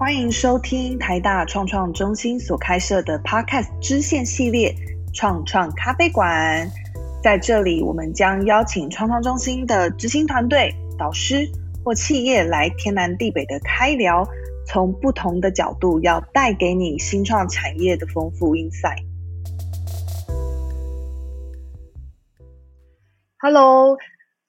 欢迎收听台大创创中心所开设的 Podcast 支线系列“创创咖啡馆”。在这里，我们将邀请创创中心的执行团队、导师或企业来天南地北的开聊，从不同的角度要带给你新创产业的丰富 insight。Hello，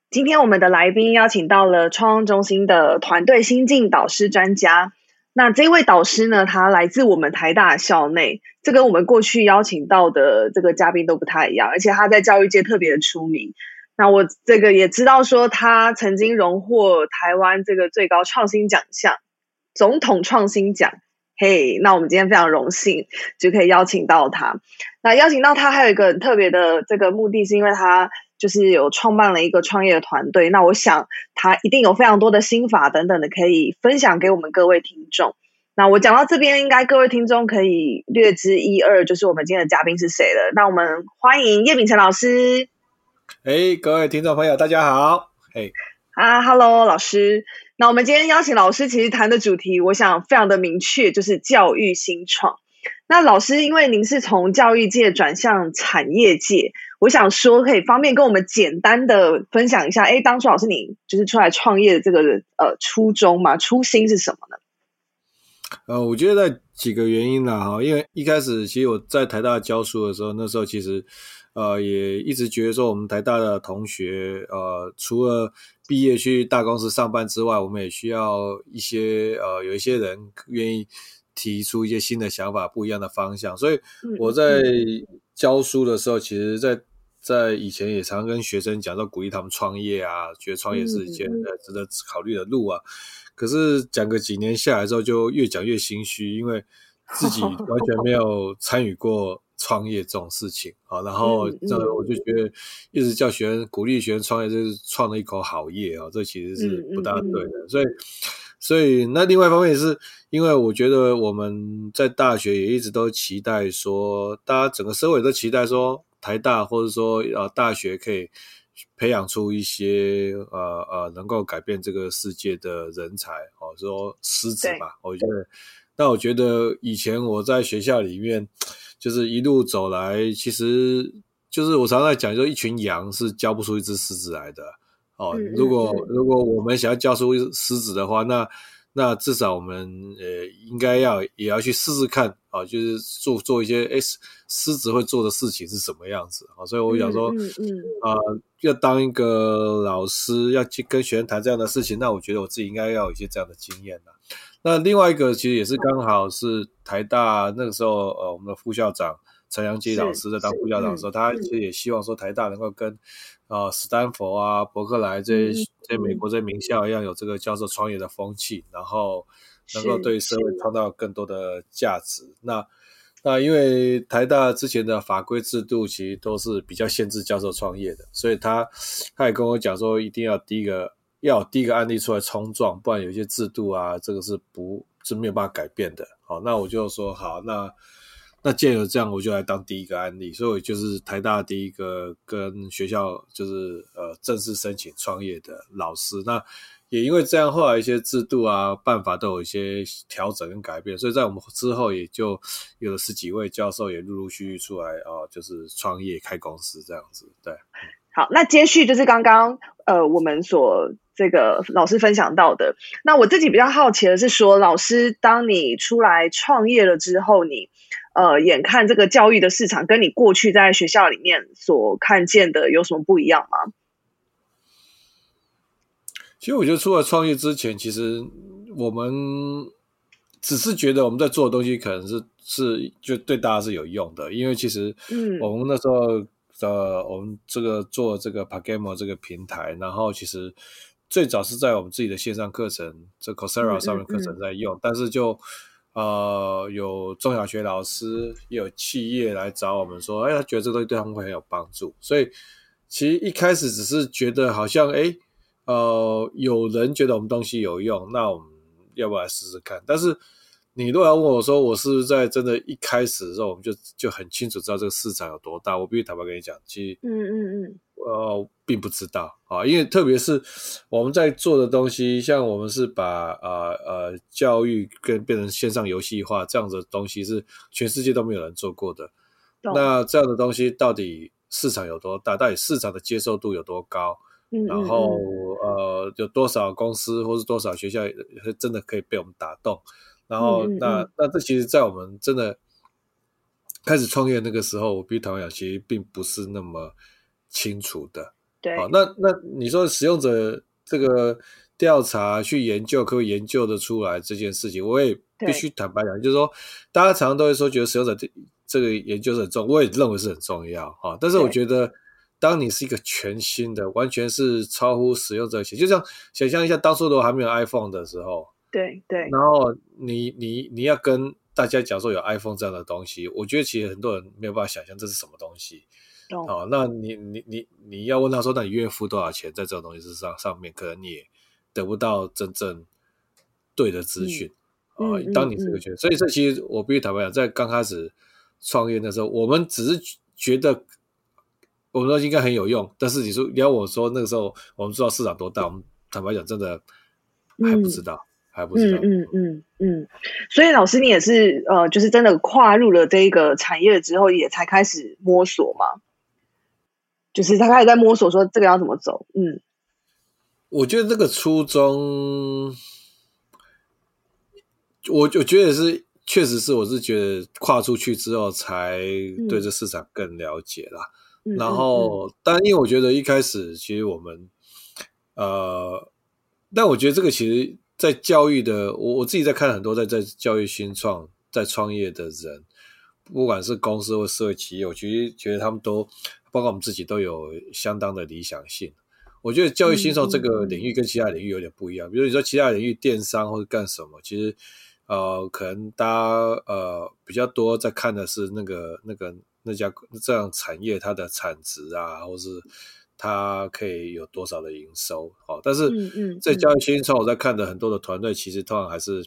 今天我们的来宾邀请到了创创中心的团队新进导师专家。那这位导师呢？他来自我们台大校内，这跟我们过去邀请到的这个嘉宾都不太一样，而且他在教育界特别的出名。那我这个也知道说，他曾经荣获台湾这个最高创新奖项——总统创新奖。嘿，那我们今天非常荣幸就可以邀请到他。那邀请到他还有一个很特别的这个目的是因为他。就是有创办了一个创业的团队，那我想他一定有非常多的心法等等的可以分享给我们各位听众。那我讲到这边，应该各位听众可以略知一二，就是我们今天的嘉宾是谁了。那我们欢迎叶秉成老师。哎，各位听众朋友，大家好。哎，啊，Hello，老师。那我们今天邀请老师，其实谈的主题，我想非常的明确，就是教育新创。那老师，因为您是从教育界转向产业界。我想说，可以方便跟我们简单的分享一下，哎，当初老师你就是出来创业的这个呃初衷嘛，初心是什么呢？呃，我觉得几个原因啦哈，因为一开始其实我在台大教书的时候，那时候其实呃也一直觉得说，我们台大的同学呃除了毕业去大公司上班之外，我们也需要一些呃有一些人愿意提出一些新的想法、不一样的方向，所以我在教书的时候，其实，在在以前也常跟学生讲，说鼓励他们创业啊，觉得创业是一件呃值得考虑的路啊。可是讲个几年下来之后，就越讲越心虚，因为自己 完全没有参与过创业这种事情啊。然后这我就觉得一直叫学生鼓励学生创业，就是创了一口好业啊，这其实是不大对的。所以，所以那另外一方面也是因为我觉得我们在大学也一直都期待说，大家整个社会都期待说。台大或者说呃大学可以培养出一些呃呃能够改变这个世界的人才哦，说师子吧。我觉得，那我觉得以前我在学校里面就是一路走来，其实就是我常常讲，就一群羊是教不出一只狮子来的哦。如果如果我们想要教出狮子的话，那那至少我们呃应该要也要去试试看啊，就是做做一些诶狮子会做的事情是什么样子啊？所以我想说，嗯嗯啊，要当一个老师，要去跟学生谈这样的事情，那我觉得我自己应该要有一些这样的经验呐。那另外一个其实也是刚好是台大那个时候，呃，我们的副校长陈阳基老师在当副校长的时候，他其实也希望说台大能够跟啊斯坦福啊伯克莱这些在美国这名校一样有这个教授创业的风气，然后能够对社会创造更多的价值。那那因为台大之前的法规制度其实都是比较限制教授创业的，所以他他也跟我讲说，一定要第一个要第一个案例出来冲撞，不然有些制度啊，这个是不是没有办法改变的。好，那我就说好，那那借由这样，我就来当第一个案例，所以我就是台大第一个跟学校就是呃正式申请创业的老师。那也因为这样，后来一些制度啊、办法都有一些调整跟改变，所以在我们之后也就有了十几位教授也陆陆续续出来啊，就是创业开公司这样子。对，好，那接续就是刚刚呃我们所这个老师分享到的。那我自己比较好奇的是说，老师当你出来创业了之后，你呃眼看这个教育的市场跟你过去在学校里面所看见的有什么不一样吗？其实我觉得，出来创业之前，其实我们只是觉得我们在做的东西可能是是就对大家是有用的，因为其实，嗯，我们那时候呃，我们这个做这个 Pagamo 这个平台，然后其实最早是在我们自己的线上课程，这 Coursera 上面课程在用，但是就呃有中小学老师，也有企业来找我们说，哎，他觉得这个东西对他们会很有帮助，所以其实一开始只是觉得好像哎。呃，有人觉得我们东西有用，那我们要不要来试试看？但是你如果要问我说，我是不是在真的一开始的时候，我们就就很清楚知道这个市场有多大？我必须坦白跟你讲，其实，嗯嗯嗯，呃，并不知道啊，因为特别是我们在做的东西，像我们是把呃呃教育跟变成线上游戏化这样的东西，是全世界都没有人做过的。那这样的东西到底市场有多大？到底市场的接受度有多高？然后呃，有多少公司或是多少学校真的可以被我们打动？然后那那这其实，在我们真的开始创业那个时候，我必须坦白讲，其实并不是那么。清楚的，对，好，那那你说使用者这个调查去研究，可以研究的出来这件事情，我也必须坦白讲，就是说，大家常常都会说，觉得使用者这这个研究是很重，我也认为是很重要哈。但是我觉得，当你是一个全新的，完全是超乎使用者想，就像想象一下，当初都还没有 iPhone 的时候，对对，然后你你你要跟大家讲说有 iPhone 这样的东西，我觉得其实很多人没有办法想象这是什么东西。哦，那你你你你要问他说，那你愿意付多少钱在这种东西之上上面？可能你也得不到真正对的资讯啊。当你这个觉得，所以这其实我必须坦白讲，在刚开始创业的时候，我们只是觉得我们说应该很有用，但是你说你要我说那个时候我们知道市场多大，我们坦白讲真的还不知道，还不知道。嗯嗯嗯。所以老师，你也是呃，就是真的跨入了这一个产业之后，也才开始摸索嘛。就是他开始在摸索，说这个要怎么走。嗯，我觉得这个初衷，我我觉得是，确实是，我是觉得跨出去之后，才对这市场更了解啦。然后，但因为我觉得一开始，其实我们，呃，但我觉得这个其实，在教育的，我我自己在看很多在在教育新创在创业的人，不管是公司或社会企业，我其实觉得他们都。包括我们自己都有相当的理想性。我觉得教育新手这个领域跟其他领域有点不一样。比如你说其他领域电商或者干什么，其实呃，可能大家呃比较多在看的是那个那个那家这样产业它的产值啊，或是它可以有多少的营收。好，但是在教育新创，我在看的很多的团队，其实通常还是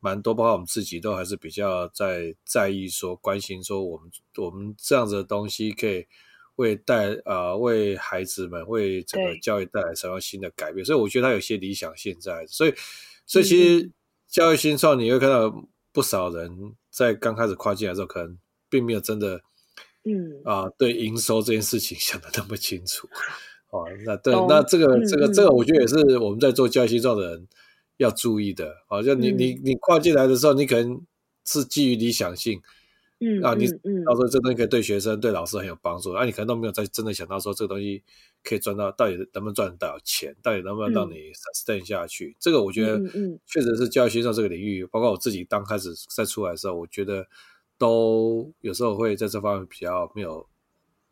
蛮多，包括我们自己都还是比较在在意说关心说我们我们这样子的东西可以。为带啊，为孩子们，为整个教育带来什么新的改变？所以我觉得他有些理想性在。所以，所以其实教育新创，你会看到不少人在刚开始跨进来的时候，可能并没有真的，嗯啊，对营收这件事情 想的那么清楚。哦，那对，那这个这个这个，我觉得也是我们在做教育新创的人要注意的。好像你你你跨进来的时候，你可能是基于理想性。嗯啊，你到时候这东西可以对学生、对老师很有帮助，啊，你可能都没有在真的想到说这个东西可以赚到，到底能不能赚到钱，到底能不能让你 sustain 下去？这个我觉得，确实是教育学校这个领域，包括我自己刚开始在出来的时候，我觉得都有时候会在这方面比较没有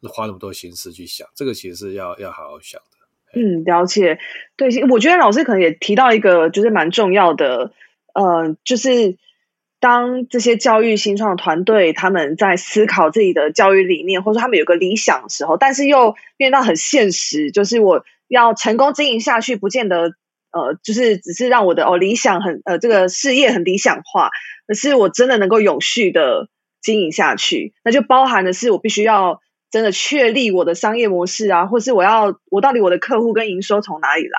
花那么多心思去想，这个其实是要要好好想的。嗯，了解。对，我觉得老师可能也提到一个就是蛮重要的，呃，就是。当这些教育新创团队他们在思考自己的教育理念，或者说他们有个理想的时候，但是又面到很现实，就是我要成功经营下去，不见得呃，就是只是让我的哦理想很呃这个事业很理想化，可是我真的能够永续的经营下去，那就包含的是我必须要真的确立我的商业模式啊，或是我要我到底我的客户跟营收从哪里来？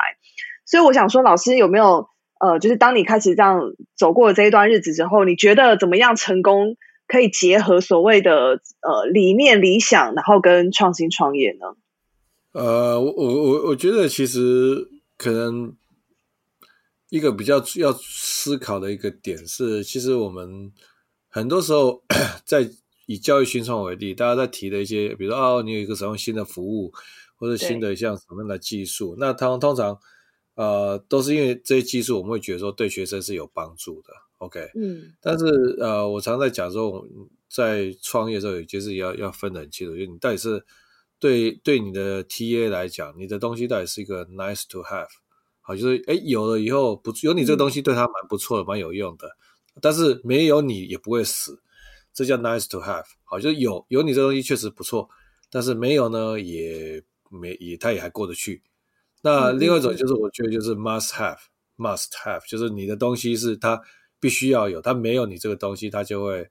所以我想说，老师有没有？呃，就是当你开始这样走过这一段日子之后，你觉得怎么样成功可以结合所谓的呃理念、理想，然后跟创新创业呢？呃，我我我我觉得其实可能一个比较要思考的一个点是，其实我们很多时候 在以教育新创为例，大家在提的一些，比如说哦，你有一个什么新的服务，或者新的像什么样的技术，那他们通常。呃，都是因为这些技术，我们会觉得说对学生是有帮助的。OK，嗯，但是呃，我常在讲说，在创业的时候，就是要要分得很清楚，就是你到底是对对你的 TA 来讲，你的东西到底是一个 nice to have，好，就是哎有了以后不有你这个东西对他蛮不错的，蛮有用的，但是没有你也不会死，这叫 nice to have，好，就是有有你这东西确实不错，但是没有呢也没也他也还过得去。那另外一种就是，我觉得就是 must have，must have，就是你的东西是它必须要有，它没有你这个东西，它就会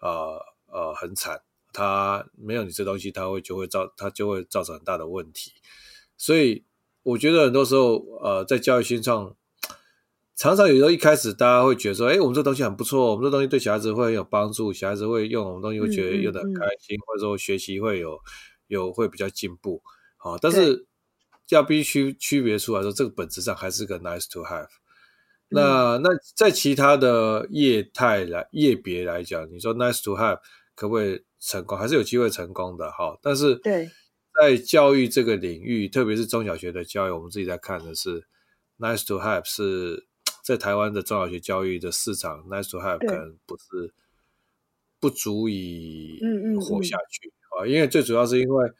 呃呃很惨他没有你这东西，他会就会造他就会造成很大的问题。所以我觉得很多时候，呃，在教育新创，常常有时候一开始大家会觉得说，哎，我们这东西很不错，我们这东西对小孩子会很有帮助，小孩子会用我们东西会觉得用的很开心，或者说学习会有有会比较进步。好，但是要必须区别出来说，这个本质上还是个 nice to have。那那在其他的业态来业别来讲，你说 nice to have 可不可以成功？还是有机会成功的哈？但是对，在教育这个领域，特别是中小学的教育，我们自己在看的是 nice to have 是在台湾的中小学教育的市场，nice to have 可能不是不足以活下去啊，因为最主要是因为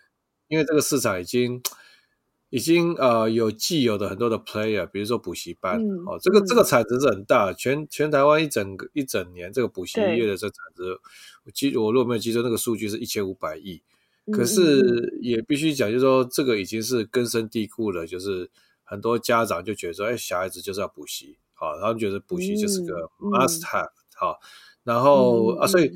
因为这个市场已经。已经呃有既有的很多的 player，比如说补习班哦，这个这个产值是很大，全全台湾一整个一整年这个补习业的这产值，我记我如果没有记错，那个数据是一千五百亿。可是也必须讲，就是说这个已经是根深蒂固了，就是很多家长就觉得说，哎，小孩子就是要补习，好，他们觉得补习就是个 must have，好，然后啊，所以。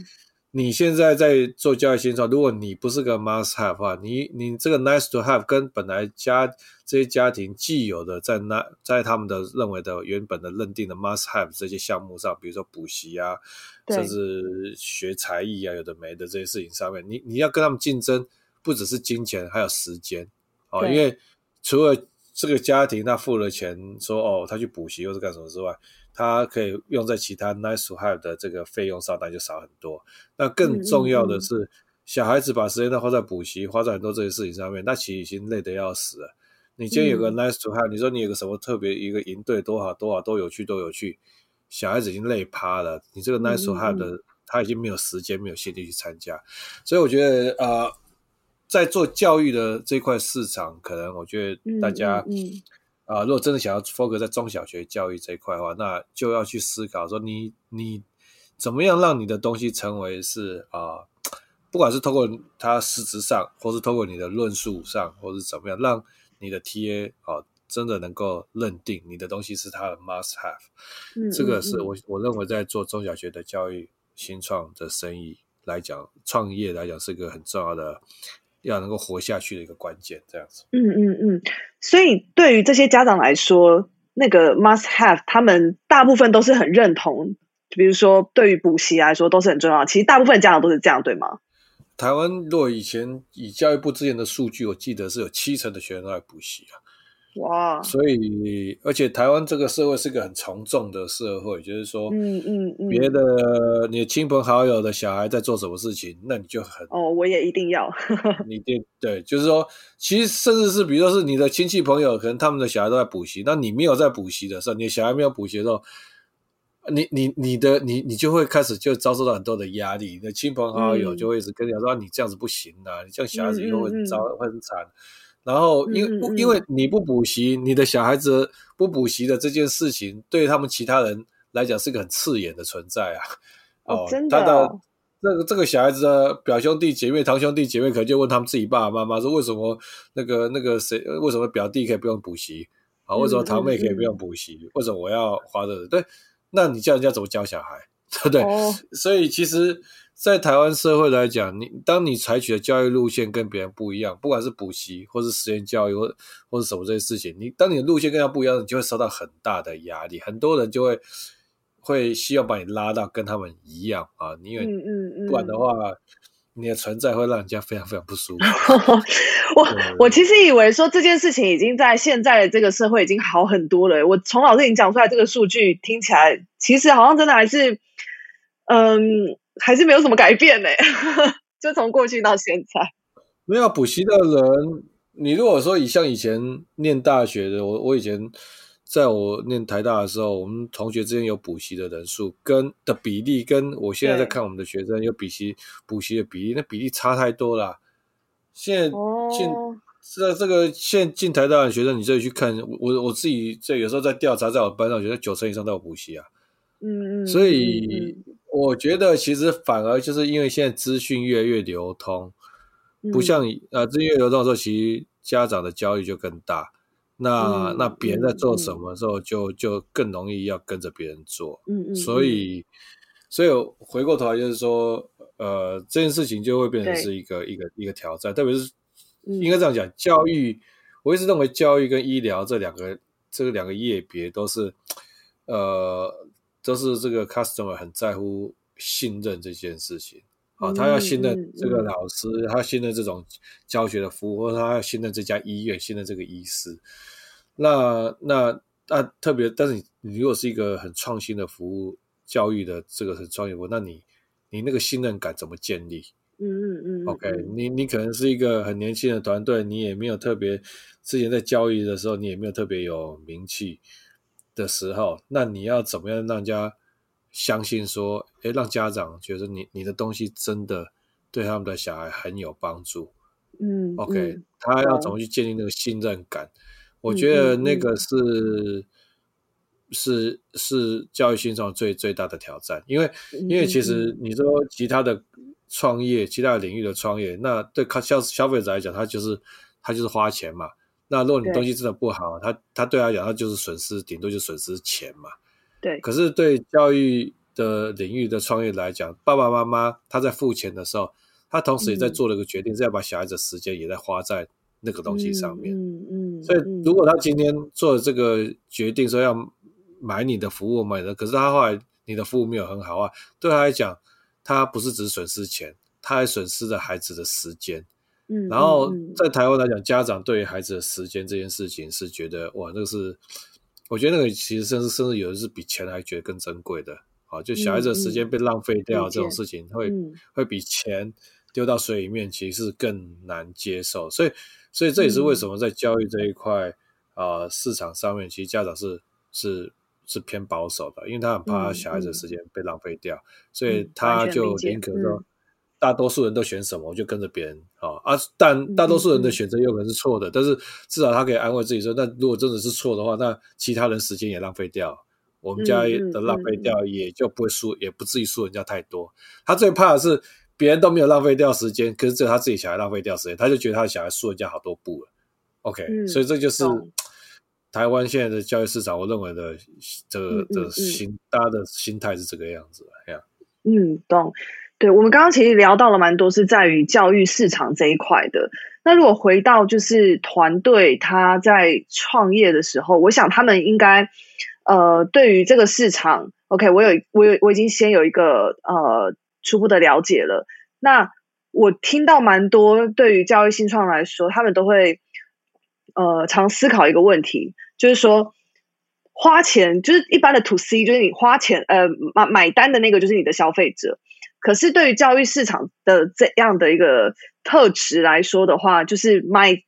你现在在做教育新创，如果你不是个 must have 的话，你你这个 nice to have 跟本来家这些家庭既有的在那在他们的认为的原本的认定的 must have 这些项目上，比如说补习啊，甚至学才艺啊，有的没的这些事情上面，你你要跟他们竞争，不只是金钱，还有时间。哦，因为除了这个家庭他付了钱说哦他去补习又是干什么之外。他可以用在其他 nice to have 的这个费用上，那就少很多。那更重要的是，小孩子把时间都花在补习，花在很多这些事情上面，那其实已经累得要死了。你今天有个 nice to have，你说你有个什么特别一个营队，多好多好多有趣都有趣，小孩子已经累趴了。你这个 nice to have 的，他已经没有时间、没有心力去参加。所以我觉得，呃，在做教育的这块市场，可能我觉得大家。啊，如果真的想要 focus 在中小学教育这一块的话，那就要去思考说，你你怎么样让你的东西成为是啊，不管是透过它实质上，或是透过你的论述上，或是怎么样，让你的 TA 啊真的能够认定你的东西是他的 must have。嗯，这个是我我认为在做中小学的教育新创的生意来讲，创业来讲是一个很重要的。要能够活下去的一个关键，这样子。嗯嗯嗯，所以对于这些家长来说，那个 must have，他们大部分都是很认同。比如说，对于补习来说，都是很重要。其实大部分家长都是这样，对吗？台湾若以前以教育部之前的数据，我记得是有七成的学生都在补习啊。哇！所以，而且台湾这个社会是个很从众的社会，就是说，嗯嗯嗯，别的你亲朋好友的小孩在做什么事情，那你就很哦，我也一定要。你对对，就是说，其实甚至是比如说是你的亲戚朋友，可能他们的小孩都在补习，那你没有在补习的时候，你的小孩没有补习的时候，你你你的你你就会开始就遭受到很多的压力，你的亲朋好友就会一直跟你说，你这样子不行啊，你这样小孩子以后会遭会很惨。然后，因因为你不补习，你的小孩子不补习的这件事情，对他们其他人来讲是个很刺眼的存在啊。哦，真的。这个这个小孩子的表兄弟姐妹、堂兄弟姐妹，可能就问他们自己爸爸妈妈说：为什么那个那个谁？为什么表弟可以不用补习？啊，为什么堂妹可以不用补习？为什么我要花这？对，那你叫人家怎么教小孩？对不对？所以其实。在台湾社会来讲，你当你采取的教育路线跟别人不一样，不管是补习或是实验教育或或者什么这些事情，你当你的路线跟他不一样，你就会受到很大的压力。很多人就会会希望把你拉到跟他们一样啊，因为不然的话，你的存在会让人家非常非常不舒服。我我其实以为说这件事情已经在现在的这个社会已经好很多了。我从老师你讲出来这个数据听起来，其实好像真的还是嗯。还是没有什么改变呢，就从过去到现在。没有补习的人，你如果说以像以前念大学的，我我以前在我念台大的时候，我们同学之间有补习的人数跟的比例，跟我现在在看我们的学生有补习补习的比例，那比例差太多了。现在进在这个现进台大的学生，你这里去看，我我自己在有时候在调查，在我班上，觉得九成以上都有补习啊。嗯嗯，所以。我觉得其实反而就是因为现在资讯越来越流通，不像呃资讯越流通的时候，其实家长的焦虑就更大。那那别人在做什么时候，就就更容易要跟着别人做。嗯嗯。所以，所以回过头来就是说，呃，这件事情就会变成是一个一个一个挑战，特别是应该这样讲，教育，我一直认为教育跟医疗这两个这两个业别都是，呃，都是这个 customer 很在乎信任这件事情。啊，他要信任这个老师，他信任这种教学的服务，或者他要信任这家医院，信任这个医师。那那那特别，但是你你如果是一个很创新的服务教育的这个很创业服务，那你你那个信任感怎么建立？嗯嗯嗯。OK，你你可能是一个很年轻的团队，你也没有特别之前在教育的时候，你也没有特别有名气的时候，那你要怎么样让人家？相信说，哎，让家长觉得你你的东西真的对他们的小孩很有帮助。嗯，OK，他要怎么去建立那个信任感？我觉得那个是是是教育新创最最大的挑战，因为因为其实你说其他的创业，其他的领域的创业，那对消消费者来讲，他就是他就是花钱嘛。那如果你东西真的不好，他他对他讲，他就是损失，顶多就损失钱嘛。对，可是对教育的领域的创业来讲，爸爸妈妈他在付钱的时候，他同时也在做了一个决定，是要把小孩子时间也在花在那个东西上面。嗯嗯。所以，如果他今天做了这个决定，说要买你的服务，买的，可是他后来你的服务没有很好啊，对他来讲，他不是只损失钱，他还损失了孩子的时间。嗯。然后在台湾来讲，家长对于孩子的时间这件事情是觉得哇，那个是。我觉得那个其实甚至甚至有的是比钱还觉得更珍贵的，啊，就小孩子的时间被浪费掉这种事情，会会比钱丢到水里面其实是更难接受，所以所以这也是为什么在教育这一块啊市场上面，其实家长是是是偏保守的，因为他很怕小孩子的时间被浪费掉，所以他就宁可说。大多数人都选什么，我就跟着别人啊啊！但大多数人的选择有可能是错的，但是至少他可以安慰自己说：那如果真的是错的话，那其他人时间也浪费掉，我们家的浪费掉也就不会输，也不至于输人家太多。他最怕的是别人都没有浪费掉时间，可是只有他自己小孩浪费掉时间，他就觉得他的小孩输人家好多步了。OK，所以这就是台湾现在的教育市场，我认为的这个的心，大家的心态是这个样子。哎呀，嗯，懂。对我们刚刚其实聊到了蛮多，是在于教育市场这一块的。那如果回到就是团队他在创业的时候，我想他们应该呃对于这个市场，OK，我有我有我已经先有一个呃初步的了解了。那我听到蛮多对于教育新创来说，他们都会呃常思考一个问题，就是说花钱就是一般的 To C，就是你花钱呃买买单的那个就是你的消费者。可是，对于教育市场的这样的一个特质来说的话，就是买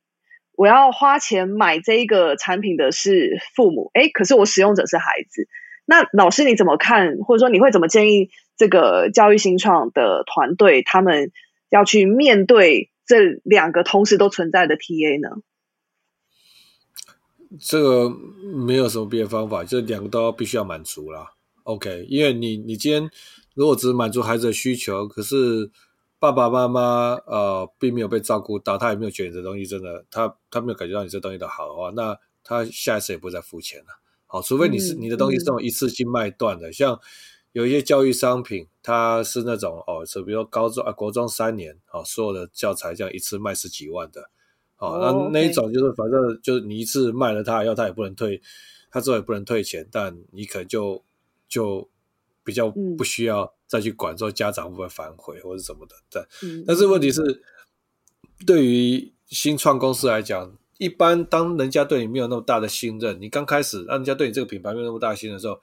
我要花钱买这一个产品的是父母，哎，可是我使用者是孩子。那老师你怎么看，或者说你会怎么建议这个教育新创的团队，他们要去面对这两个同时都存在的 TA 呢？这个没有什么别的方法，这两个都要必须要满足啦。OK，因为你你今天。如果只是满足孩子的需求，可是爸爸妈妈呃并没有被照顾到，他也没有觉得这东西真的，他他没有感觉到你这东西的好的话，那他下一次也不会再付钱了。好，除非你是你的东西是那种一次性卖断的，像有一些教育商品，它是那种哦，是比如说高中啊国中三年，哦所有的教材这样一次卖十几万的，哦那那一种就是反正就是你一次卖了它，要他也不能退，他之后也不能退钱，但你可能就就。比较不需要再去管说家长会不会反悔或者什么的，对。但是问题是，对于新创公司来讲，一般当人家对你没有那么大的信任，你刚开始让人家对你这个品牌没有那么大信任的时候，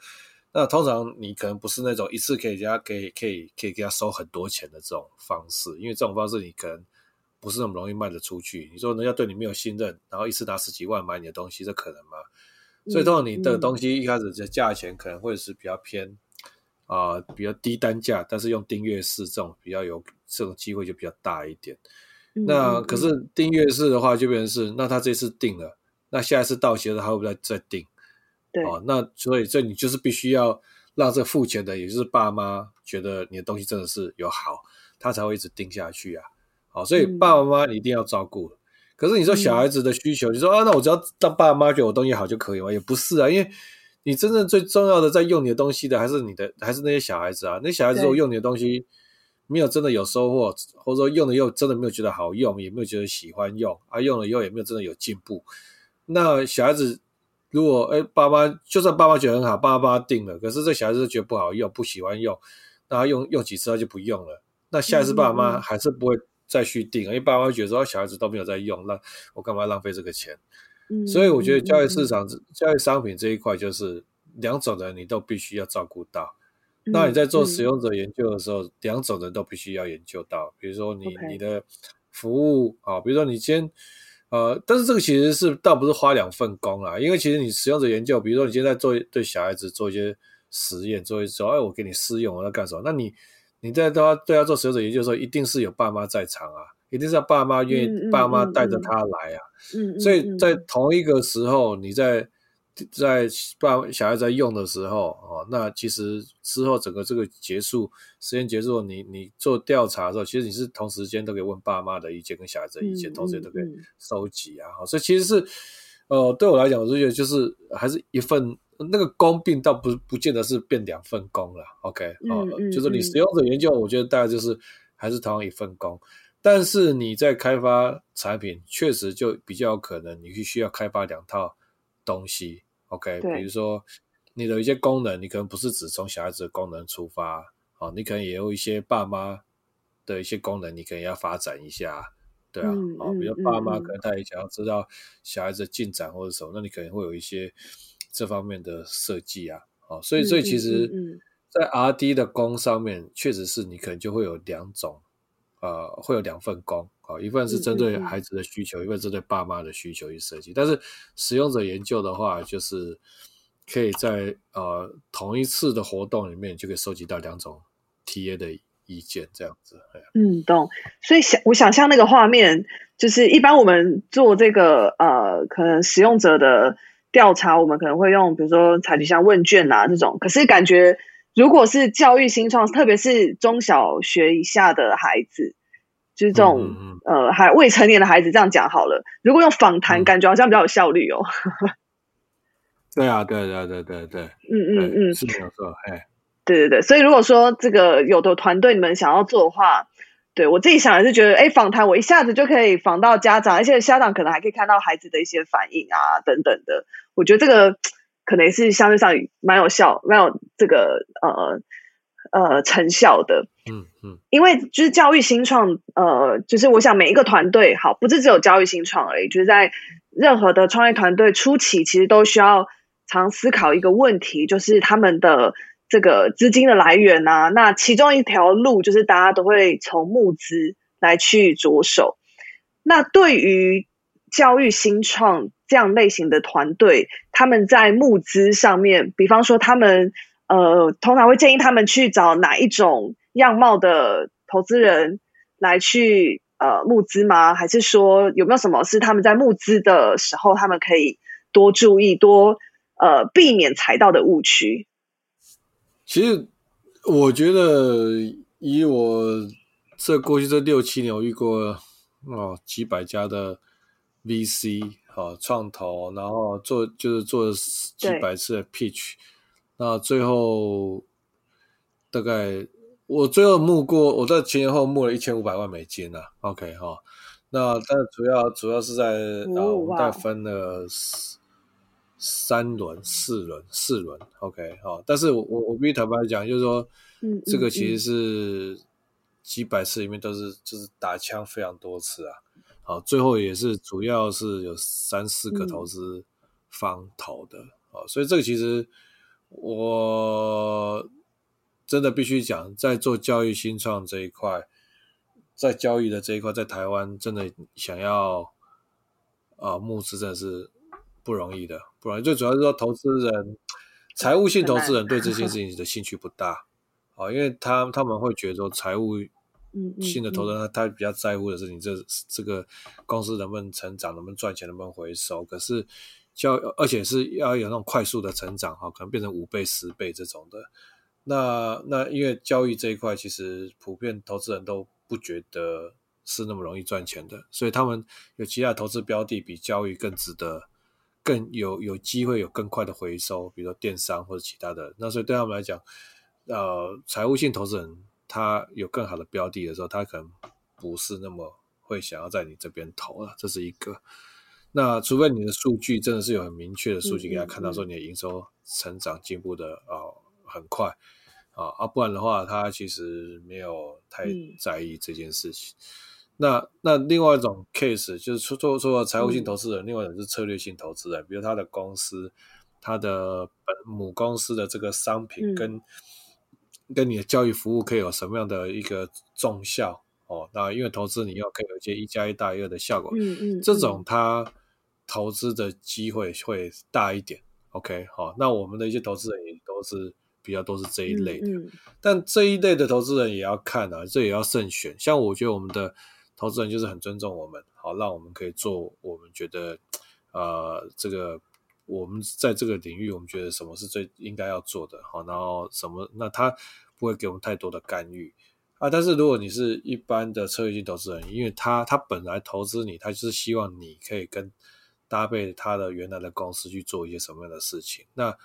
那通常你可能不是那种一次可以人家可以可以可以给他收很多钱的这种方式，因为这种方式你可能不是那么容易卖得出去。你说人家对你没有信任，然后一次拿十几万买你的东西，这可能吗？所以通常你的东西一开始的价钱可能会是比较偏。啊，比较低单价，但是用订阅式这种比较有这种机会就比较大一点。那可是订阅式的话，就变成是，那他这次订了，那下一次到期了，他会不会再订？对，哦，那所以这你就是必须要让这付钱的，也就是爸妈觉得你的东西真的是有好，他才会一直订下去啊。好，所以爸爸妈妈你一定要照顾。可是你说小孩子的需求，你说啊，那我只要让爸妈觉得我东西好就可以吗？也不是啊，因为。你真正最重要的在用你的东西的，还是你的，还是那些小孩子啊？那小孩子如果用你的东西没有真的有收获，或者说用了又真的没有觉得好用，也没有觉得喜欢用，啊，用了以后也没有真的有进步。那小孩子如果哎，爸妈就算爸妈觉得很好，爸妈帮他定了，可是这小孩子觉得不好用，不喜欢用，那他用用几次他就不用了。那下一次爸妈还是不会再去订，因为爸妈觉得说小孩子都没有在用，那我干嘛浪费这个钱？所以我觉得交易市场、交易商品这一块，就是两种人你都必须要照顾到。那你在做使用者研究的时候，两种人都必须要研究到。比如说你你的服务啊，比如说你先呃，但是这个其实是倒不是花两份工啊，因为其实你使用者研究，比如说你现在做对小孩子做一些实验，做一说哎，我给你试用，我要干什么？那你你在对他对他做使用者研究的时候，一定是有爸妈在场啊，一定是要爸妈愿意，爸妈带着他来啊。嗯，所以在同一个时候，你在。在爸小孩在用的时候哦，那其实之后整个这个结束实验结束，你你做调查的时候，其实你是同时间都可以问爸妈的意见跟小孩子的意见，同时都可以收集啊。所以其实是呃，对我来讲，我就觉得就是还是一份那个工并倒不不见得是变两份工了。OK，哦，就是你使用者研究，我觉得大概就是还是同样一份工，但是你在开发产品，确实就比较有可能你必须要开发两套。东西，OK，比如说你的一些功能，你可能不是只从小孩子的功能出发，哦，你可能也有一些爸妈的一些功能，你可能要发展一下，对啊，哦，比如爸妈可能他也想要知道小孩子进展或者什么，那你可能会有一些这方面的设计啊，哦，所以所以其实，在 RD 的工上面，确实是你可能就会有两种，呃，会有两份工。一份是针对孩子的需求，一份针对爸妈的需求去设计。但是使用者研究的话，就是可以在呃同一次的活动里面就可以收集到两种 TA 的意见，这样子。嗯，懂。所以想我想象那个画面，就是一般我们做这个呃可能使用者的调查，我们可能会用比如说采集像问卷啊这种。可是感觉如果是教育新创，特别是中小学以下的孩子。就是这种呃，还未成年的孩子这样讲好了。如果用访谈，感觉好像比较有效率哦。对啊，对对对对对，嗯嗯嗯，是没有错。哎，对对对，所以如果说这个有的团队你们想要做的话，对我自己想的是觉得，哎，访谈我一下子就可以访到家长，而且家长可能还可以看到孩子的一些反应啊等等的。我觉得这个可能是相对上蛮有效，蛮有这个呃。呃，成效的，嗯嗯，因为就是教育新创，呃，就是我想每一个团队，好，不是只有教育新创而已，就是在任何的创业团队初期，其实都需要常思考一个问题，就是他们的这个资金的来源啊。那其中一条路就是大家都会从募资来去着手。那对于教育新创这样类型的团队，他们在募资上面，比方说他们。呃，通常会建议他们去找哪一种样貌的投资人来去呃募资吗？还是说有没有什么是他们在募资的时候他们可以多注意、多呃避免踩到的误区？其实我觉得，以我这过去这六七年，我遇过哦几百家的 VC 啊创投，然后做就是做几百次的 pitch。那最后大概我最后募过，我在前前后募了一千五百万美金呐。OK 哈，那但主要主要是在啊，我们在分了三轮、四轮、四轮。OK 哦，但是我我我必须坦白讲，就是说，嗯，这个其实是几百次里面都是就是打枪非常多次啊。好，最后也是主要是有三四个投资方投的啊，所以这个其实。我真的必须讲，在做教育新创这一块，在教育的这一块，在台湾真的想要啊募资真的是不容易的，不然。最主要是说，投资人、财务性投资人对这件 事情的兴趣不大啊，因为他他们会觉得说，财务性的投资人他比较在乎的是你这这个公司能不能成长，能不能赚钱，能不能回收。可是教，而且是要有那种快速的成长哈，可能变成五倍、十倍这种的。那那因为交易这一块，其实普遍投资人都不觉得是那么容易赚钱的，所以他们有其他投资标的比交易更值得、更有有机会有更快的回收，比如说电商或者其他的。那所以对他们来讲，呃，财务性投资人他有更好的标的的时候，他可能不是那么会想要在你这边投了，这是一个。那除非你的数据真的是有很明确的数据给他看到，说你的营收成长进步的啊很快啊啊，不然的话，他其实没有太在意这件事情。那那另外一种 case 就是说做做财务性投资人，另外一种是策略性投资人，比如他的公司。他的本母公司的这个商品跟跟你的教育服务可以有什么样的一个重效哦？那因为投资你要可以有一些一加一大于二的效果，嗯嗯，这种他投资的机会会大一点。OK，好，那我们的一些投资人也都是比较都是这一类的，但这一类的投资人也要看啊，这也要慎选。像我觉得我们的投资人就是很尊重我们，好，让我们可以做我们觉得呃这个。我们在这个领域，我们觉得什么是最应该要做的，好，然后什么，那他不会给我们太多的干预啊。但是如果你是一般的策略性投资人，因为他他本来投资你，他就是希望你可以跟搭配他的原来的公司去做一些什么样的事情。那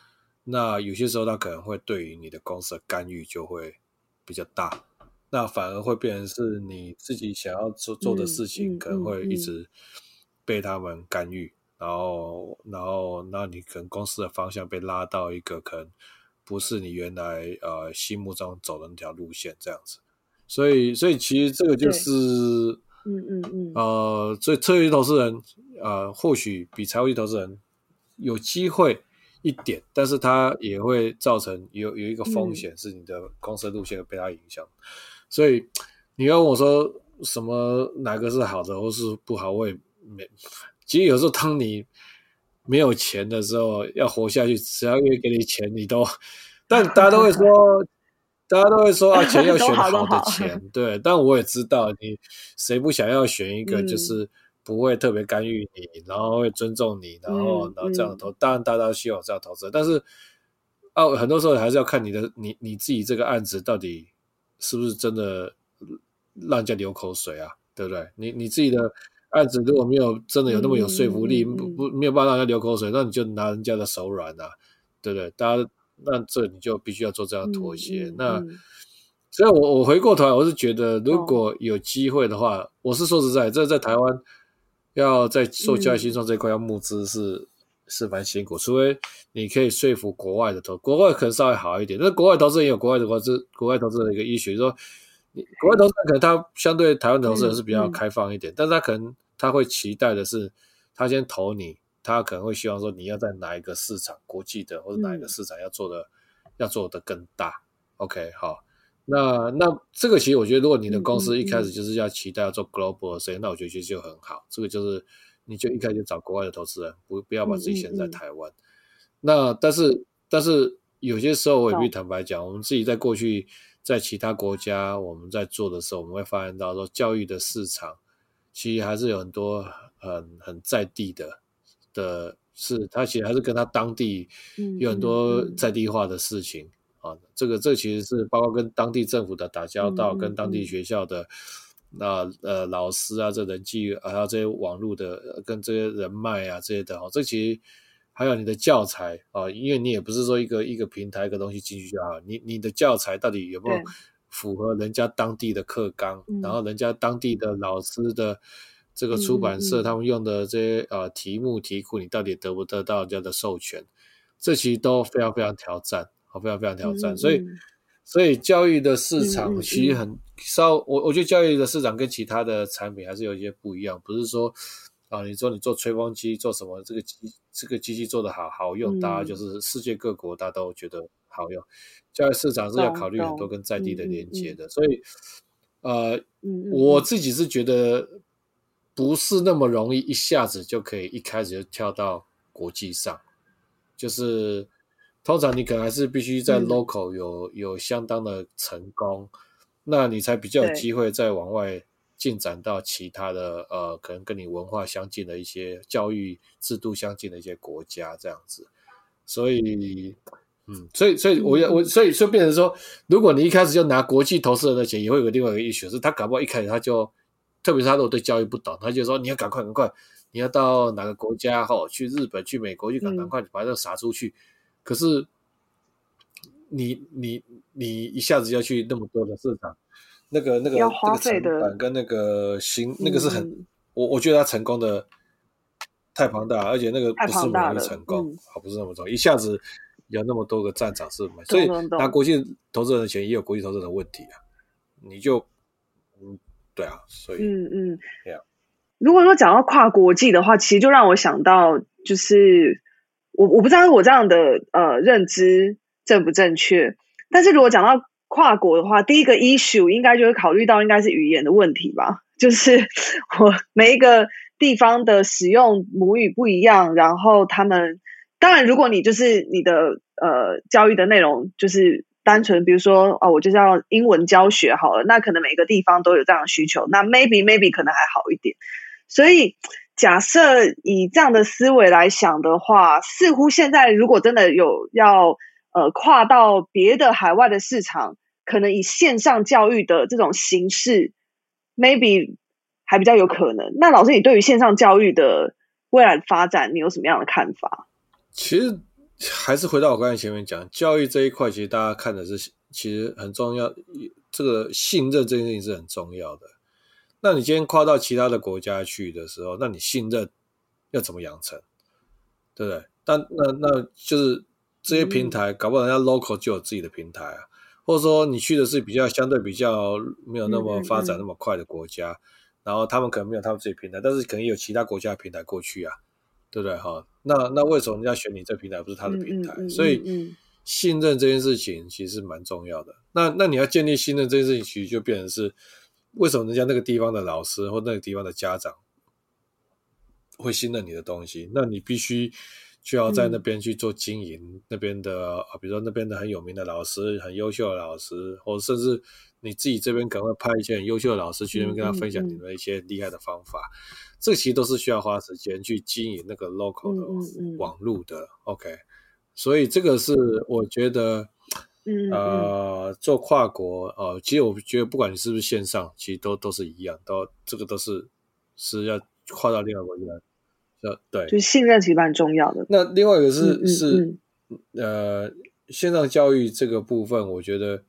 那有些时候他可能会对于你的公司的干预就会比较大，那反而会变成是你自己想要做做的事情，可能会一直被他们干预。然后，然后，那你可能公司的方向被拉到一个可能不是你原来呃心目中走的那条路线这样子，所以，所以其实这个就是，嗯嗯嗯，呃，所以策略投资人呃或许比财务投资人有机会一点，但是它也会造成有有一个风险，是你的公司路线被它影响。所以你要问我说什么哪个是好的或是不好，我也没。其实有时候，当你没有钱的时候，要活下去，只要愿意给你钱，你都。但大家都会说，大家都会说啊，钱要 选好的钱，对。但我也知道，你谁不想要选一个就是不会特别干预你，然后会尊重你，然后然后这样投。当然，大家都希望这样投资，但是啊，很多时候还是要看你的你你自己这个案子到底是不是真的让人家流口水啊，对不对？你你自己的。案子如果没有真的有那么有说服力，不不没有办法让人家流口水，那你就拿人家的手软啊，对不对？大家那这你就必须要做这样妥协。那所以，我我回过头来，我是觉得如果有机会的话，我是说实在，这在台湾要在做教育新创这一块要募资是是蛮辛苦，除非你可以说服国外的投，国外可能稍微好一点。那国外投资人有国外的投资，国外投资的一个医学说，你国外投资人可能他相对台湾投资人是比较开放一点，但是他可能。他会期待的是，他先投你，他可能会希望说你要在哪一个市场，国际的或者哪一个市场要做的要做的更大。OK，好，那那这个其实我觉得，如果你的公司一开始就是要期待要做 global 所以那我觉得其实就很好。这个就是你就一开始就找国外的投资人，不不要把自己限在台湾。那但是但是有些时候我也必须坦白讲，我们自己在过去在其他国家我们在做的时候，我们会发现到说教育的市场。其实还是有很多很很在地的的是，他其实还是跟他当地有很多在地化的事情啊。这个这其实是包括跟当地政府的打交道，跟当地学校的那呃老师啊，这人际还有这些网络的跟这些人脉啊这些的哈。这其实还有你的教材啊，因为你也不是说一个一个平台一个东西进去就好，你你的教材到底有没有？符合人家当地的课纲，然后人家当地的老师的这个出版社他们用的这些呃题目题库，你到底得不得到人家的授权？这其实都非常非常挑战，好，非常非常挑战。所以，所以教育的市场其实很稍，我我觉得教育的市场跟其他的产品还是有一些不一样，不是说啊，你说你做吹风机做什么，这个机这个机器做的好好用，大家就是世界各国大家都觉得好用。教育市场是要考虑很多跟在地的连接的，所以，呃，我自己是觉得不是那么容易一下子就可以一开始就跳到国际上，就是通常你可能还是必须在 local 有有相当的成功，那你才比较有机会再往外进展到其他的呃，可能跟你文化相近的一些教育制度相近的一些国家这样子，所以。嗯，所以，所以，我要我，所以，就变成说，如果你一开始就拿国际投资人的钱，也会有另外一个意思，是他搞不好一开始他就，特别是他如果对教育不懂，他就说你要赶快赶快，你要到哪个国家哈，去日本、去美国去赶赶快把这个撒出去。可是，你你你一下子要去那么多的市场，那个那个要那个成花费的本跟那个行那个是很，嗯我我觉得他成功的太庞大，而且那个不是容易庞大了成功嗯，好不是那么容易，一下子有那么多个站长是买，所以拿国际投资人的钱也有国际投资人的问题啊，你就嗯对啊，所以嗯嗯。对啊。如果说讲到跨国际的话，其实就让我想到，就是我我不知道我这样的呃认知正不正确，但是如果讲到跨国的话，第一个 issue 应该就会考虑到应该是语言的问题吧，就是我每一个地方的使用母语不一样，然后他们当然如果你就是你的呃教育的内容就是单纯，比如说哦，我就是要英文教学好了，那可能每个地方都有这样的需求，那 maybe maybe 可能还好一点。所以假设以这样的思维来想的话，似乎现在如果真的有要呃跨到别的海外的市场，可能以线上教育的这种形式，maybe 还比较有可能。那老师，你对于线上教育的未来发展，你有什么样的看法？其实还是回到我刚才前面讲，教育这一块，其实大家看的是其实很重要，这个信任这件事情是很重要的。那你今天跨到其他的国家去的时候，那你信任要怎么养成，对不对？但那那就是这些平台，搞不好人家 local 就有自己的平台啊，或者说你去的是比较相对比较没有那么发展那么快的国家，然后他们可能没有他们自己平台，但是可能也有其他国家的平台过去啊，对不对？哈，那那为什么人家选你这平台不是他的平台？所以嗯信任这件事情其实蛮重要的。那那你要建立信任这件事情，其实就变成是为什么人家那个地方的老师或那个地方的家长会信任你的东西？那你必须就要在那边去做经营，那边的啊，比如说那边的很有名的老师、很优秀的老师，或者甚至你自己这边可能会派一些很优秀的老师去那边跟他分享你们一些厉害的方法。这其实都是需要花时间去经营那个 local 的网路的。OK，所以这个是我觉得。呃，做跨国呃，其实我觉得不管你是不是线上，其实都都是一样，都这个都是是要跨到另外一个国家，呃，对。就是信任其实蛮重要的。那另外一个是、嗯嗯是呃线上教育这个部分，我觉得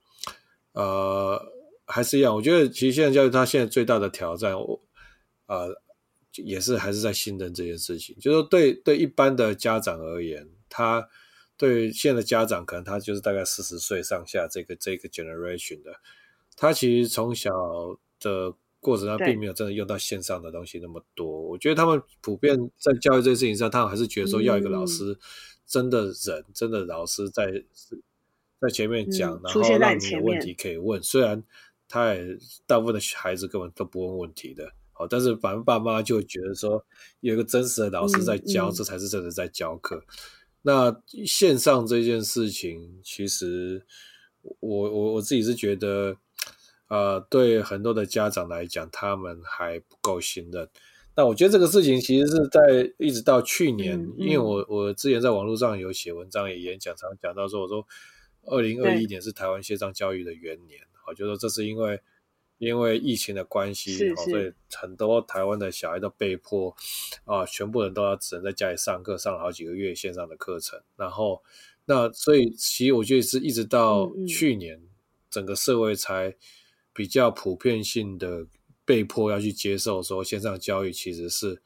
呃还是一样，我觉得其实线上教育它现在最大的挑战，我呃也是还是在信任这件事情，就是说对对一般的家长而言，他。对现在的家长，可能他就是大概四十岁上下这个这个 generation 的，他其实从小的过程中并没有真的用到线上的东西那么多。我觉得他们普遍在教育这件事情上，他们还是觉得说要一个老师真的人，真的老师在在前面讲，嗯然后让你有问题可以问。虽然他也大部分的孩子根本都不问问题的，好，但是反正爸妈就觉得说有一个真实的老师在教，嗯嗯这才是真的在教课。那线上这件事情，其实我我我自己是觉得，呃，对很多的家长来讲，他们还不够信任。那我觉得这个事情其实是在一直到去年，嗯嗯因为我我之前在网络上有写文章也演讲，常讲到说，我说二零二一年是台湾线上教育的元年，我就说这是因为。因为疫情的关系，所以很多台湾的小孩都被迫啊，全部人都要只能在家里上课，上了好几个月线上的课程。然后，那所以其实我觉得是一直到嗯嗯去年，整个社会才比较普遍性的被迫要去接受说线上教育其实是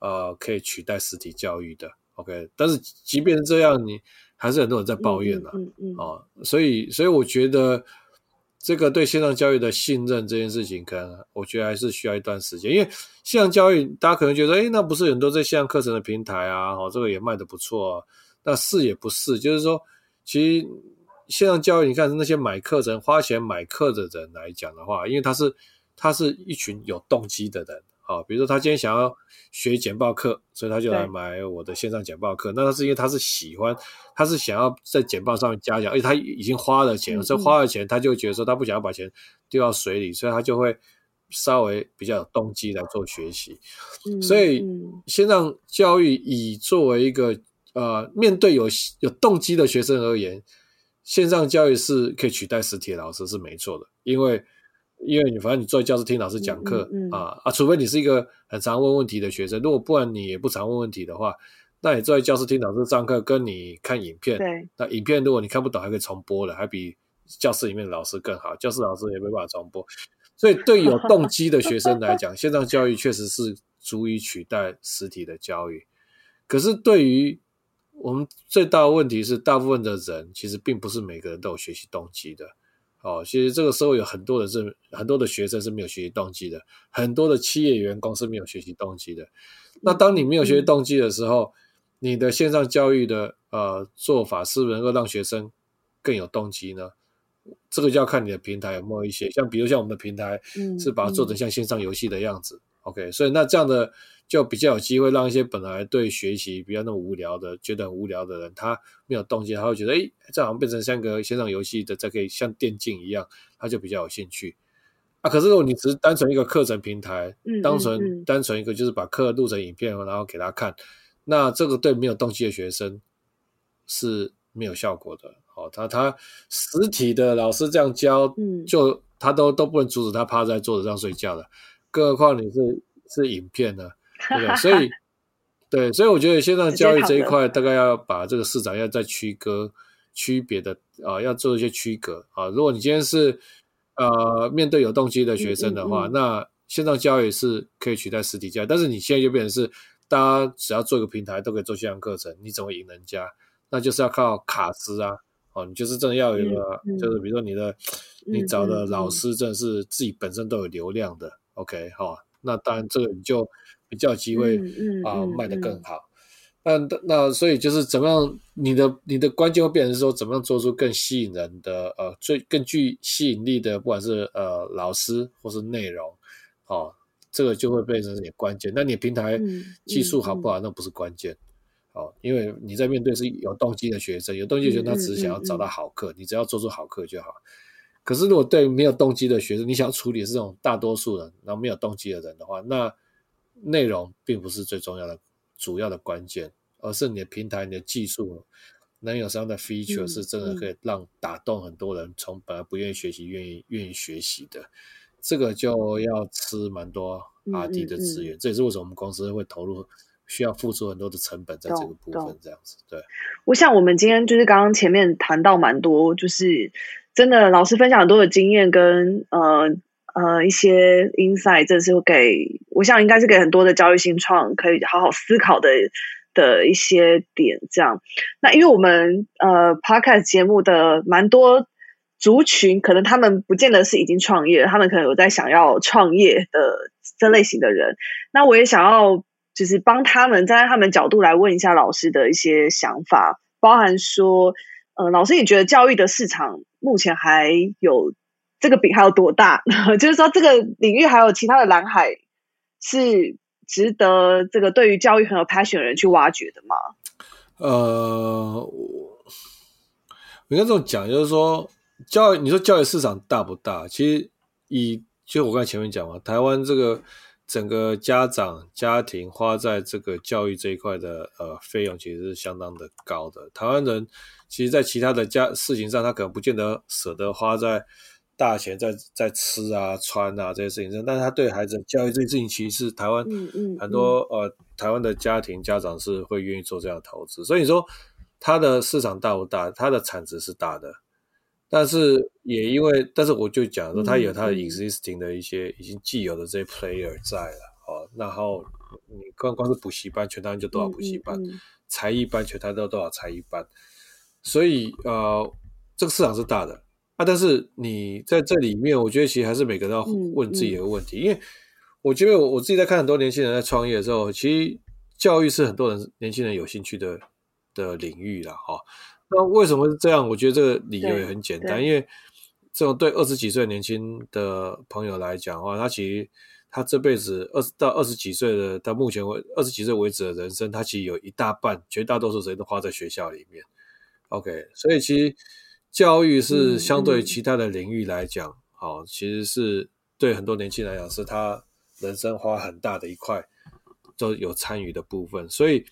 呃可以取代实体教育的。OK，但是即便是这样，你还是很多人在抱怨呢、啊。嗯嗯哦，所以所以我觉得。这个对线上教育的信任这件事情，可能我觉得还是需要一段时间，因为线上教育大家可能觉得，哎，那不是很多在线上课程的平台啊，哦，这个也卖的不错、啊，那是也不是，就是说，其实线上教育，你看那些买课程、花钱买课的人来讲的话，因为他是他是一群有动机的人。好，比如说他今天想要学简报课，所以他就来买我的线上简报课。那他是因为他是喜欢，他是想要在简报上面加强，而且他已经花了钱，所以花了钱，他就觉得说他不想要把钱丢到水里，所以他就会稍微比较有动机来做学习。嗯、所以线上教育以作为一个呃面对有有动机的学生而言，线上教育是可以取代实体老师是没错的，因为。因为你反正你坐在教室听老师讲课、嗯嗯嗯、啊啊，除非你是一个很常问问题的学生，如果不然你也不常问问题的话，那你坐在教室听老师上课，跟你看影片，对，那影片如果你看不懂，还可以重播的，还比教室里面的老师更好。教室老师也没办法重播，所以对有动机的学生来讲，线上教育确实是足以取代实体的教育。可是对于我们最大的问题是，大部分的人其实并不是每个人都有学习动机的。哦，其实这个社会有很多的是很多的学生是没有学习动机的，很多的企业员工是没有学习动机的。那当你没有学习动机的时候，你的线上教育的呃做法是不是能够让学生更有动机呢？这个就要看你的平台有没有一些，像比如像我们的平台是把它做成像线上游戏的样子。OK，所以那这样的就比较有机会让一些本来对学习比较那么无聊的、觉得很无聊的人，他没有动机，他会觉得哎，这好像变成像个线上游戏的，再可以像电竞一样，他就比较有兴趣啊。可是如果你只是单纯一个课程平台，单纯单纯一个就是把课录成影片，然后给他看，那这个对没有动机的学生是没有效果的。哦，他他实体的老师这样教，就他都都不能阻止他趴在桌子上睡觉的。更何况你是是影片呢，对不对？所以，对，所以我觉得线上教育这一块，大概要把这个市场要再区割、区别的啊，要做一些区隔啊。如果你今天是呃面对有动机的学生的话，那线上教育是可以取代实体教育。但是你现在就变成是，大家只要做一个平台都可以做线上课程，你怎么赢人家？那就是要靠卡司啊，哦，你就是真的要有一个，就是比如说你的你找的老师，真的是自己本身都有流量的。OK，好，那当然这个你就比较机会啊卖得更好。那那所以就是怎么样，你的你的关键会变成说怎么样做出更吸引人的呃最更具吸引力的，不管是呃老师或是内容，哦，这个就会变成你关键。那你平台技术好不好，那不是关键，哦，因为你在面对是有动机的学生，有动机的学生他只是想要找到好课，你只要做出好课就好。可是，如果对没有动机的学生，你想要处理是这种大多数人，然后没有动机的人的话，那内容并不是最重要的、主要的关键，而是你的平台、你的技术能有什么样的 feature 是真的可以让打动很多人，从本来不愿意学习，愿意愿意学习的，这个就要吃蛮多 R&D 的资源。这也是为什么我们公司会投入，需要付出很多的成本在这个部分，这样子。对，我想我们今天就是刚刚前面谈到蛮多，就是。真的，老师分享很多的经验跟呃呃一些 insight，这是给我想应该是给很多的教育新创可以好好思考的的一些点。这样，那因为我们呃 podcast 节目的蛮多族群，可能他们不见得是已经创业，他们可能有在想要创业的这类型的人。那我也想要就是帮他们站在他们角度来问一下老师的一些想法，包含说。呃，老师，你觉得教育的市场目前还有这个饼还有多大？就是说，这个领域还有其他的蓝海是值得这个对于教育很有 passion 的人去挖掘的吗？呃，我应该这么讲，就是说，教育，你说教育市场大不大？其实以就我刚才前面讲嘛，台湾这个整个家长家庭花在这个教育这一块的呃费用，其实是相当的高的。台湾人。其实，在其他的家事情上，他可能不见得舍得花在大钱在在吃啊、穿啊这些事情上，但是他对孩子教育这件事情，其实是台湾很多呃台湾的家庭家长是会愿意做这样的投资。所以说，它的市场大不大？它的产值是大的，但是也因为，但是我就讲说，他有他的 existing 的一些已经既有的这些 player 在了哦。然后你光光是补习班，全台湾就多少补习班？才艺班，全台都多少才艺班？所以，呃，这个市场是大的啊，但是你在这里面，我觉得其实还是每个人要问自己的问题，因为我觉得我我自己在看很多年轻人在创业的时候，其实教育是很多人年轻人有兴趣的的领域了哈。那为什么是这样？我觉得这个理由也很简单，因为这种对二十几岁年轻的朋友来讲的话，他其实他这辈子二十到二十几岁的到目前为二十几岁为止的人生，他其实有一大半绝大多数时间都花在学校里面。OK，所以其实教育是相对其他的领域来讲，好，其实是对很多年轻人来讲，是他人生花很大的一块都有参与的部分。所以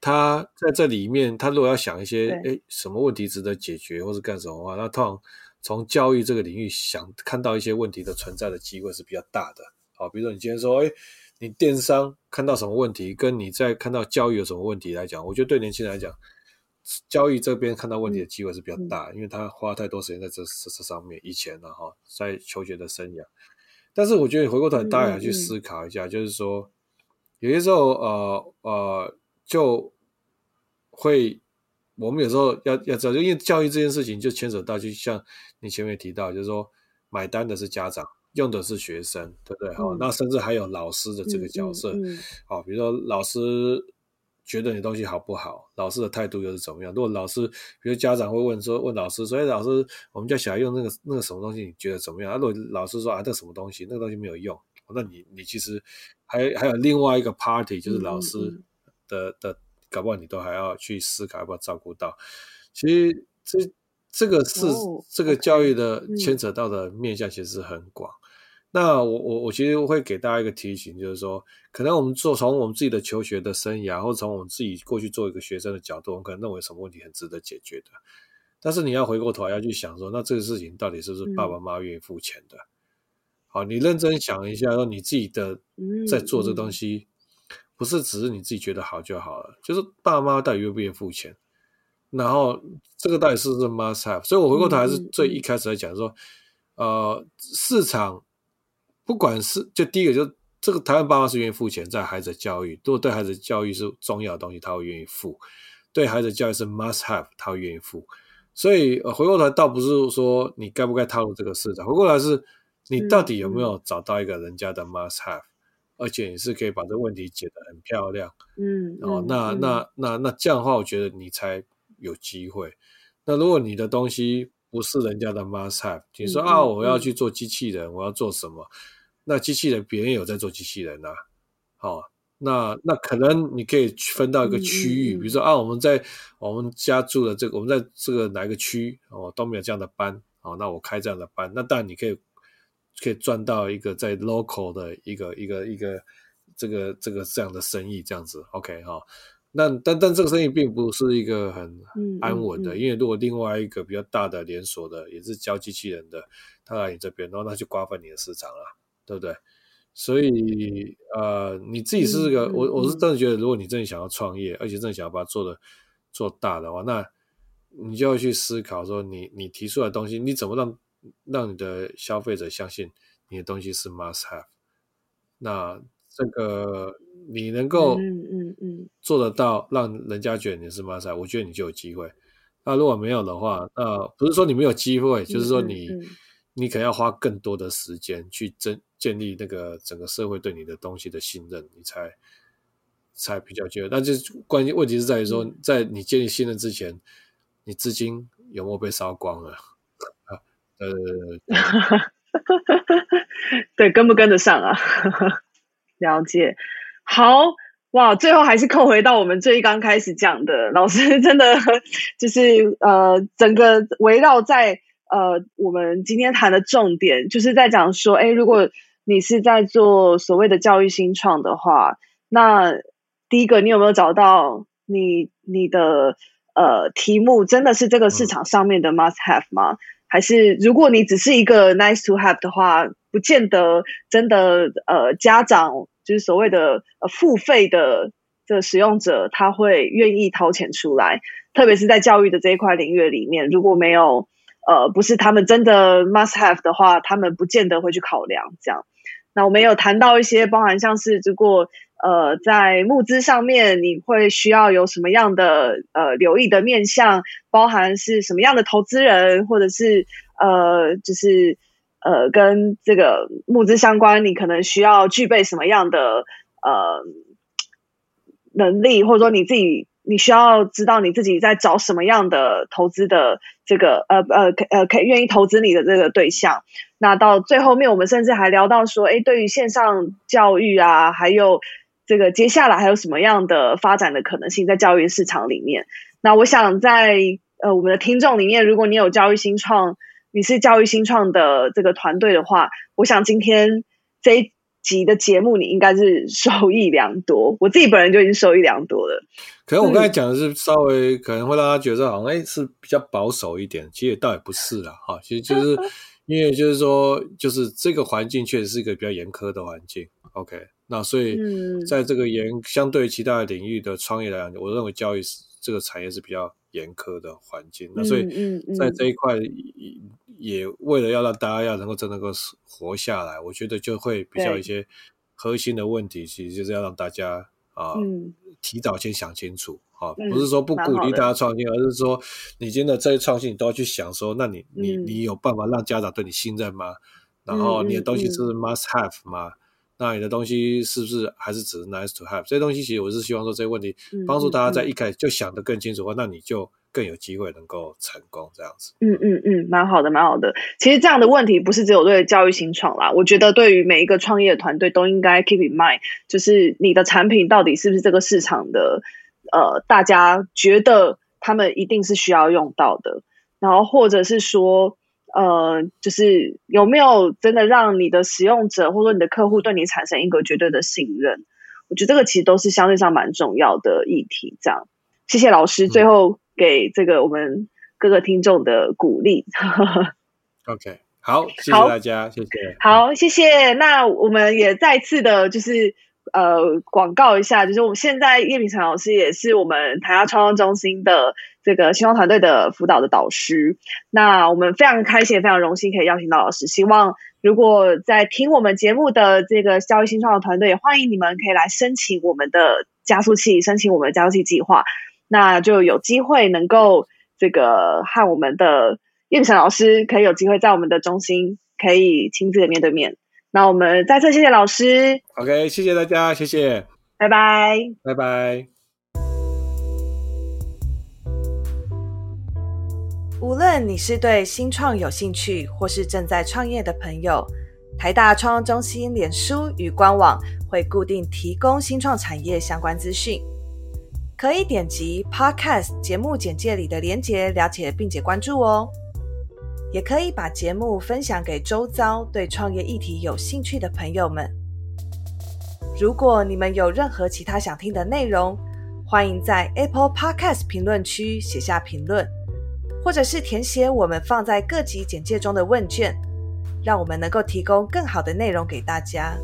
他在这里面，他如果要想一些，哎，什么问题值得解决，或是干什么的话，那通常从教育这个领域想看到一些问题的存在的机会是比较大的。好，比如说你今天说，哎，你电商看到什么问题，跟你在看到教育有什么问题来讲，我觉得对年轻人来讲，教育这边看到问题的机会是比较大，因为他花太多时间在这这这上面。以前呢，哈，在求学的生涯，但是我觉得回过头来，大家要去思考一下，就是说，有些时候，呃呃，就会我们有时候要要知道，因为教育这件事情就牵扯到，就像你前面提到，就是说买单的是家长。用的是学生，对不对？好，那甚至还有老师的这个角色，好，比如说老师觉得你东西好不好，老师的态度又是怎么样？如果老师，比如家长会问说，问老师说，哎，老师，我们家小孩用那个那个什么东西，你觉得怎么样？如果老师说啊，这什么东西，那个东西没有用，那你你其实还还有另外一个 party，就是老师的的，搞不好你都还要去思考要不要照顾到。其实这。这个是这个教育的牵扯到的面向其实很广。那我我我其实会给大家一个提醒，就是说，可能我们做从我们自己的求学的生涯，或者从我们自己过去做一个学生的角度，我们可能认为什么问题很值得解决的。但是你要回过头要去想说，那这个事情到底是不是爸爸妈妈愿意付钱的？好，你认真想一下，说你自己的在做这东西，不是只是你自己觉得好就好了，就是爸爸妈妈到底愿不愿意付钱？然后这个到底是不是 must have？所以我回过头还是最一开始来讲说，呃，市场不管是就第一个，就这个台湾爸妈是愿意付钱在孩子的教育，如果对孩子教育是重要的东西，他会愿意付；对孩子教育是 must have，他会愿意付。所以呃回过头倒不是说你该不该踏入这个市场，回过来是你到底有没有找到一个人家的 must have，而且你是可以把这个问题解得很漂亮。嗯，哦，那那那那这样的话，我觉得你才。有机会，那如果你的东西不是人家的 must have，你说啊，我要去做机器人，我要做什么？那机器人别人有在做机器人呐，好，那那可能你可以分到一个区域，比如说啊，我们在我们家住的这个，我们在这个哪一个区哦都没有这样的班，哦，那我开这样的班，那当然你可以可以赚到一个在 local 的一个一个一个这个这个这样的生意，这样子，OK 哈。那但但这个生意并不是一个很安稳的，因为如果另外一个比较大的连锁的也是教机器人的，他来你这边，然后他就瓜分你的市场了，对不对？所以呃，你自己是个我我是真的觉得，如果你真的想要创业，而且真的想要把它做的做大的话，那你就要去思考说，你你提出来的东西，你怎么让让你的消费者相信你的东西是 must have？那这个。你能够嗯嗯嗯做得到，让人家觉得你是 must have，，我觉得你就有机会。那如果没有的话，那不是说你没有机会，就是说你你可能要花更多的时间去增建立那个整个社会对你的东西的信任，你才才比较机会。但是关键问题是在于说，在你建立信任之前，你资金有没有被烧光了？啊，呃，对，跟不跟得上啊？了解。好哇，最后还是扣回到我们最刚开始讲的，老师真的 就是呃，整个围绕在呃，我们今天谈的重点，就是在讲说，哎，如果你是在做所谓的教育新创的话，那第一个，你有没有找到你你的呃题目真的是这个市场上面的 must have 吗？还是如果你只是一个 nice to have 的话，不见得真的呃家长。就是所谓的呃付费的的使用者，他会愿意掏钱出来，特别是在教育的这一块领域里面，如果没有呃不是他们真的 must have 的话，他们不见得会去考量这样。那我们有谈到一些，包含像是如果呃在募资上面，你会需要有什么样的呃留意的面向，包含是什么样的投资人，或者是呃就是。呃，跟这个募资相关，你可能需要具备什么样的呃能力，或者说你自己你需要知道你自己在找什么样的投资的这个呃呃呃可以愿意投资你的这个对象。那到最后面，我们甚至还聊到说，哎，对于线上教育啊，还有这个接下来还有什么样的发展的可能性在教育市场里面？那我想在呃我们的听众里面，如果你有教育新创。你是教育新创的这个团队的话，我想今天这一集的节目你应该是 受益良多。我自己本人就已经受益良多了。可能我刚才讲的是稍微可能会让他觉得好像哎是比较保守一点，其实倒也不是啦，哈，其实就是因为就是说就是这个环境确实是一个比较严苛的环境。OK，那所以在这个严相对其他领域的创业来讲，我认为教育是这个产业是比较严苛的环境。那所以在这一块也为了要让大家要能够真能够活下来，我觉得就会比较一些核心的问题，其实就是要让大家啊提早先想清楚。好，不是说不鼓励大家创新，而是说你真的这些创新，你都要去想说，那你你你有办法让家长对你信任吗？然后你的东西是 must have 吗？那你的东西是不是还是只是 nice to have？这些东西其实我是希望说这些问题帮助大家在一开始就想得更清楚的话，那你就更有机会能够成功这样子。嗯嗯嗯，蛮好的，蛮好的。其实这样的问题不是只有对教育新创啦，我觉得对于每一个创业团队都应该 keep in mind，就是你的产品到底是不是这个市场的。呃，大家觉得他们一定是需要用到的，然后或者是说，呃，就是有没有真的让你的使用者或者说你的客户对你产生一个绝对的信任？我觉得这个其实都是相对上蛮重要的议题。这样，谢谢老师，最后给这个我们各个听众的鼓励。OK，好，谢谢大家，谢谢。好，谢谢。那我们也再次的，就是。呃，广告一下，就是我们现在叶秉成老师也是我们台大创创中心的这个新创团队的辅导的导师。那我们非常开心，也非常荣幸可以邀请到老师。希望如果在听我们节目的这个教育新创的团队，也欢迎你们可以来申请我们的加速器，申请我们的加速器计划，那就有机会能够这个和我们的叶秉成老师可以有机会在我们的中心可以亲自的面对面。那我们再次谢谢老师。OK，谢谢大家，谢谢，拜拜，拜拜。无论你是对新创有兴趣，或是正在创业的朋友，台大创中心脸书与官网会固定提供新创产业相关资讯，可以点击 Podcast 节目简介里的连结了解并且关注哦。也可以把节目分享给周遭对创业议题有兴趣的朋友们。如果你们有任何其他想听的内容，欢迎在 Apple Podcast 评论区写下评论，或者是填写我们放在各级简介中的问卷，让我们能够提供更好的内容给大家。